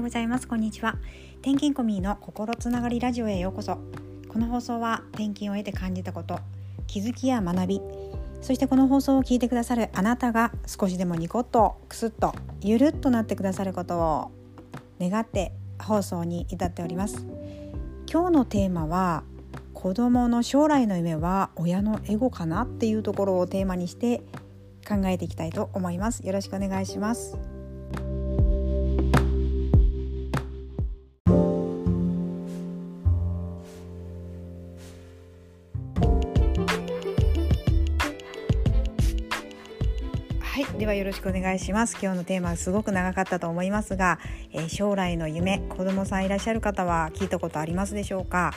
ようございます。こんにちは。転勤コミーの心つながりラジオへようこそ。この放送は転勤を得て感じたこと気づきや学びそしてこの放送を聞いてくださるあなたが少しでもニコッとクスッとゆるっとなってくださることを願って放送に至っております。今日のテーマは子供の将来の夢は親のエゴかなっていうところをテーマにして考えていきたいと思います。よろしくお願いします。はい。ではよろしくお願いします。今日のテーマはすごく長かったと思いますが、えー、将来の夢子供さんいらっしゃる方は聞いたことありますでしょうか、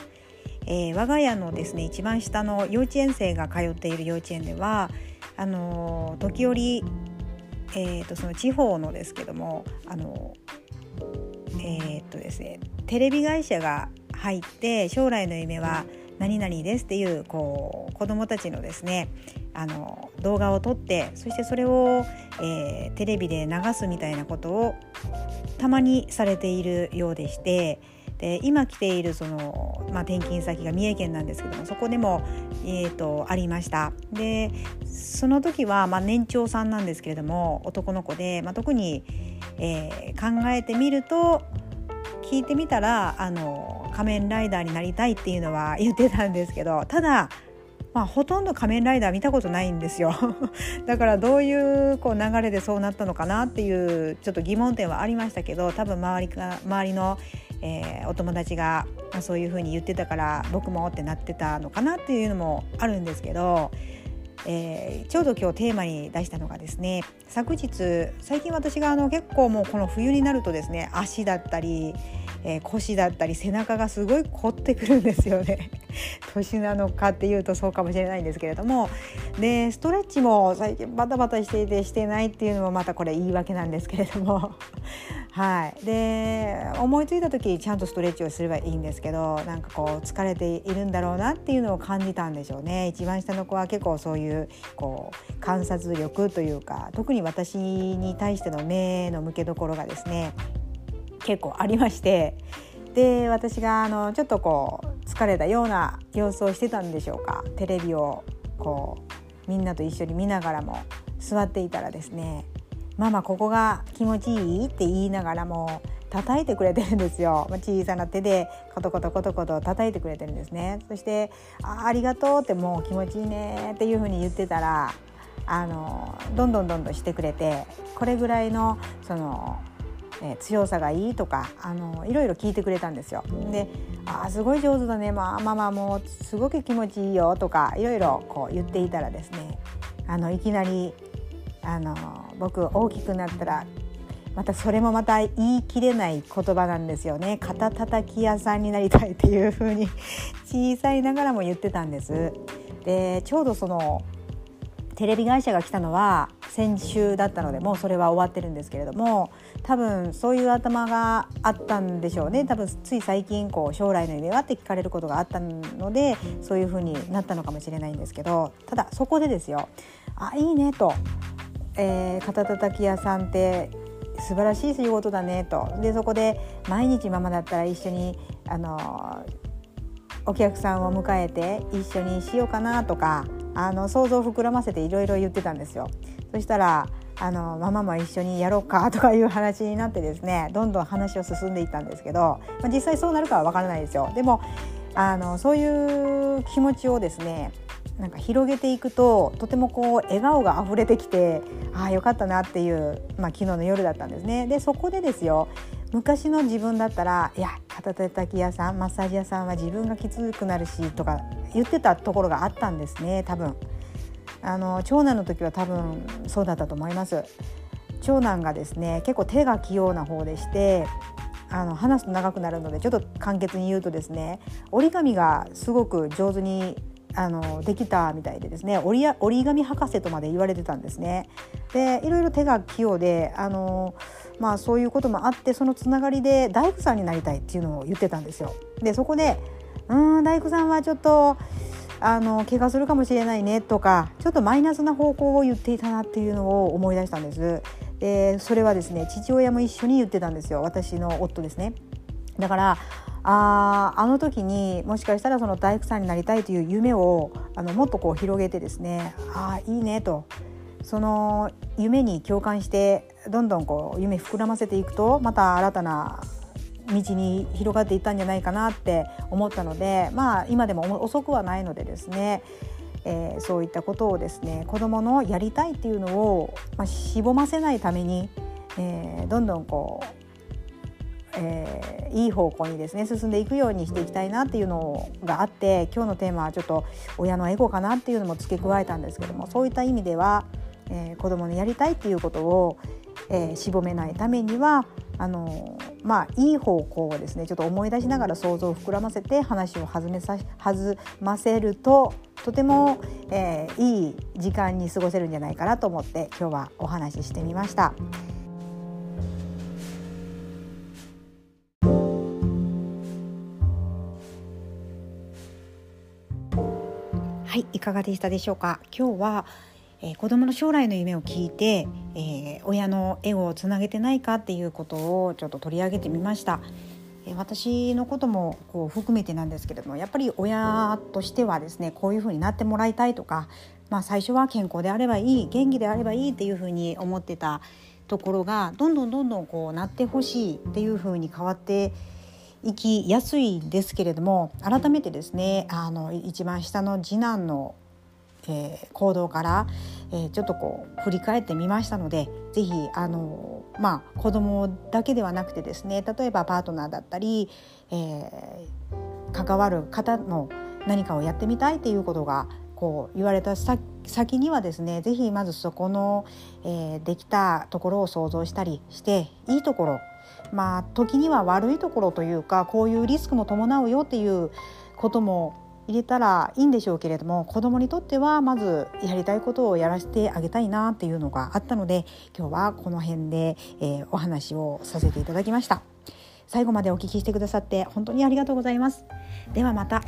えー、我が家のですね一番下の幼稚園生が通っている幼稚園ではあの時折、えーと、その地方のですけどもあのえっ、とですねテレビ会社が入って将来の夢は何々ですっていうこう子どもたちのですねあの動画を撮ってそしてそれを、えー、テレビで流すみたいなことをたまにされているようでしてで今来ているその、まあ、転勤先が三重県なんですけどもそこでも、えーと、ありました。でその時は、まあ、年長さんなんですけれども男の子で、まあ、特に、えー、考えてみると聞いてみたらあの仮面ライダーになりたいっていうのは言ってたんですけどただまあ、ほとんど仮面ライダー見たことないんですよ。だからどういうこう流れでそうなったのかなっていうちょっと疑問点はありましたけど多分周りか周りの、えー、お友達が、そういうふうに言ってたから僕もってなってたのかなっていうのもあるんですけどえー、ちょうど今日テーマに出したのがですね昨日最近私があの結構もうこの冬になるとですね足だったり、えー、腰だったり背中がすごい凝ってくるんですよね。年なのかっていうとそうかもしれないんですけれども。でストレッチも最近バタバタしていてしてないっていうのもまたこれ言い訳なんですけれども。はい、で思いついた時ちゃんとストレッチをすればいいんですけどなんかこう疲れているんだろうなっていうのを感じたんでしょうね。一番下の子は結構そういうこう観察力というか特に私に対しての目の向けどころがですね結構ありましてで私があのちょっとこう疲れたような様子をしてたんでしょうか。テレビをこうみんなと一緒に見ながらも座っていたらですねママここが気持ちいいって言いながらも叩いてくれてるんですよ。小さな手でコトコトコトコト叩いてくれてるんですね。そしてあありがとうってもう気持ちいいねっていうふうに言ってたらあのどんどんどんどんしてくれてこれぐらいのそのえ強さがいいとかあのいろいろ聞いてくれたんですよ。で「あすごい上手だね、まあ、ママもすごく気持ちいいよ」とかいろいろこう言っていたらですねあのいきなりあの僕大きくなったらまたそれもまた言い切れない言葉なんですよね。肩たたき屋さんになりたいっていう風に小さいながらも言ってたんです。でちょうどそのテレビ会社が来たのは先週だったのでもうそれは終わってるんですけれども多分そういう頭があったんでしょうね。多分つい最近こう将来の夢はって聞かれることがあったのでそういう風になったのかもしれないんですけどただそこでですよあいいねとえー、肩たたき屋さんって素晴らしい仕事だねと。でそこで毎日ママだったら一緒にあのお客さんを迎えて一緒にしようかなとかあの想像を膨らませていろいろ言ってたんですよ。そしたらあのママも一緒にやろうかとかいう話になってですねどんどん話を進んでいったんですけど、まあ、実際そうなるかは分からないですよ。でもあのそういう気持ちをですねなんか広げていくととてもこう笑顔が溢れてきてああよかったなっていう、まあ、昨日の夜だったんですね。でそこでですよ昔の自分だったらいや肩たたき屋さんマッサージ屋さんは自分がきつくなるしとか言ってたところがあったんですね多分。あの長男の時は多分そうだったと思います。長男がですね結構手が器用な方でしてあの話すと長くなるのでちょっと簡潔に言うとですね折り紙がすごく上手にあのできたみたいでですね折り折り紙博士とまで言われてたんですね。でいろいろ手が器用であの、まあ、そういうこともあってそのつながりで大工さんになりたいっていうのを言ってたんですよ。でそこで「うん大工さんはちょっとあの怪我するかもしれないね」とかちょっとマイナスな方向を言っていたなっていうのを思い出したんです。でそれはですね父親も一緒に言ってたんですよ私の夫ですね。だからああの時にもしかしたらその大工さんになりたいという夢をあのもっとこう広げてですねああいいねと。その夢に共感してどんどんこう夢膨らませていくとまた新たな道に広がっていったんじゃないかなって思ったのでまあ今でも遅くはないのでですね、えー、そういったことをですね子どものやりたいっていうのを、まあ、しぼませないために、えー、どんどんこうえー、いい方向にですね進んでいくようにしていきたいなっていうのがあって今日のテーマはちょっと親のエゴかなっていうのも付け加えたんですけどもそういった意味では、えー、子供のやりたいっていうことを、えー、絞めないためにはあのまあいい方向をですねちょっと思い出しながら想像を膨らませて話を弾めさ弾ませるととても、えー、いい時間に過ごせるんじゃないかなと思って今日はお話ししてみました。はいいかがでしたでしょうか？今日は、えー、子供の将来の夢を聞いて、えー、親のエゴをつなげてないかっていうことをちょっと取り上げてみました。えー、私のこともこう含めてなんですけれどもやっぱり親としてはですねこういうふうになってもらいたいとか、まあ、最初は健康であればいい元気であればいいっていうふうに思ってたところがどんどんどんどんこうなってほしいっていうふうに変わって行きやすいんですけれども改めてですねあの一番下の次男の、えー、行動から、えー、ちょっとこう振り返ってみましたので是非あのまあ子供だけではなくてですね例えばパートナーだったり、えー、関わる方の何かをやってみたいっていうことがこう言われた先にはですね是非まずそこの、えー、できたところを想像したりしていいところまあ時には悪いところというかこういうリスクも伴うよっていうことも入れたらいいんでしょうけれども子どもにとってはまずやりたいことをやらせてあげたいなっていうのがあったので今日はこの辺で、えー、お話をさせていただきました。最後までお聞きしてくださって本当にありがとうございます。ではまた。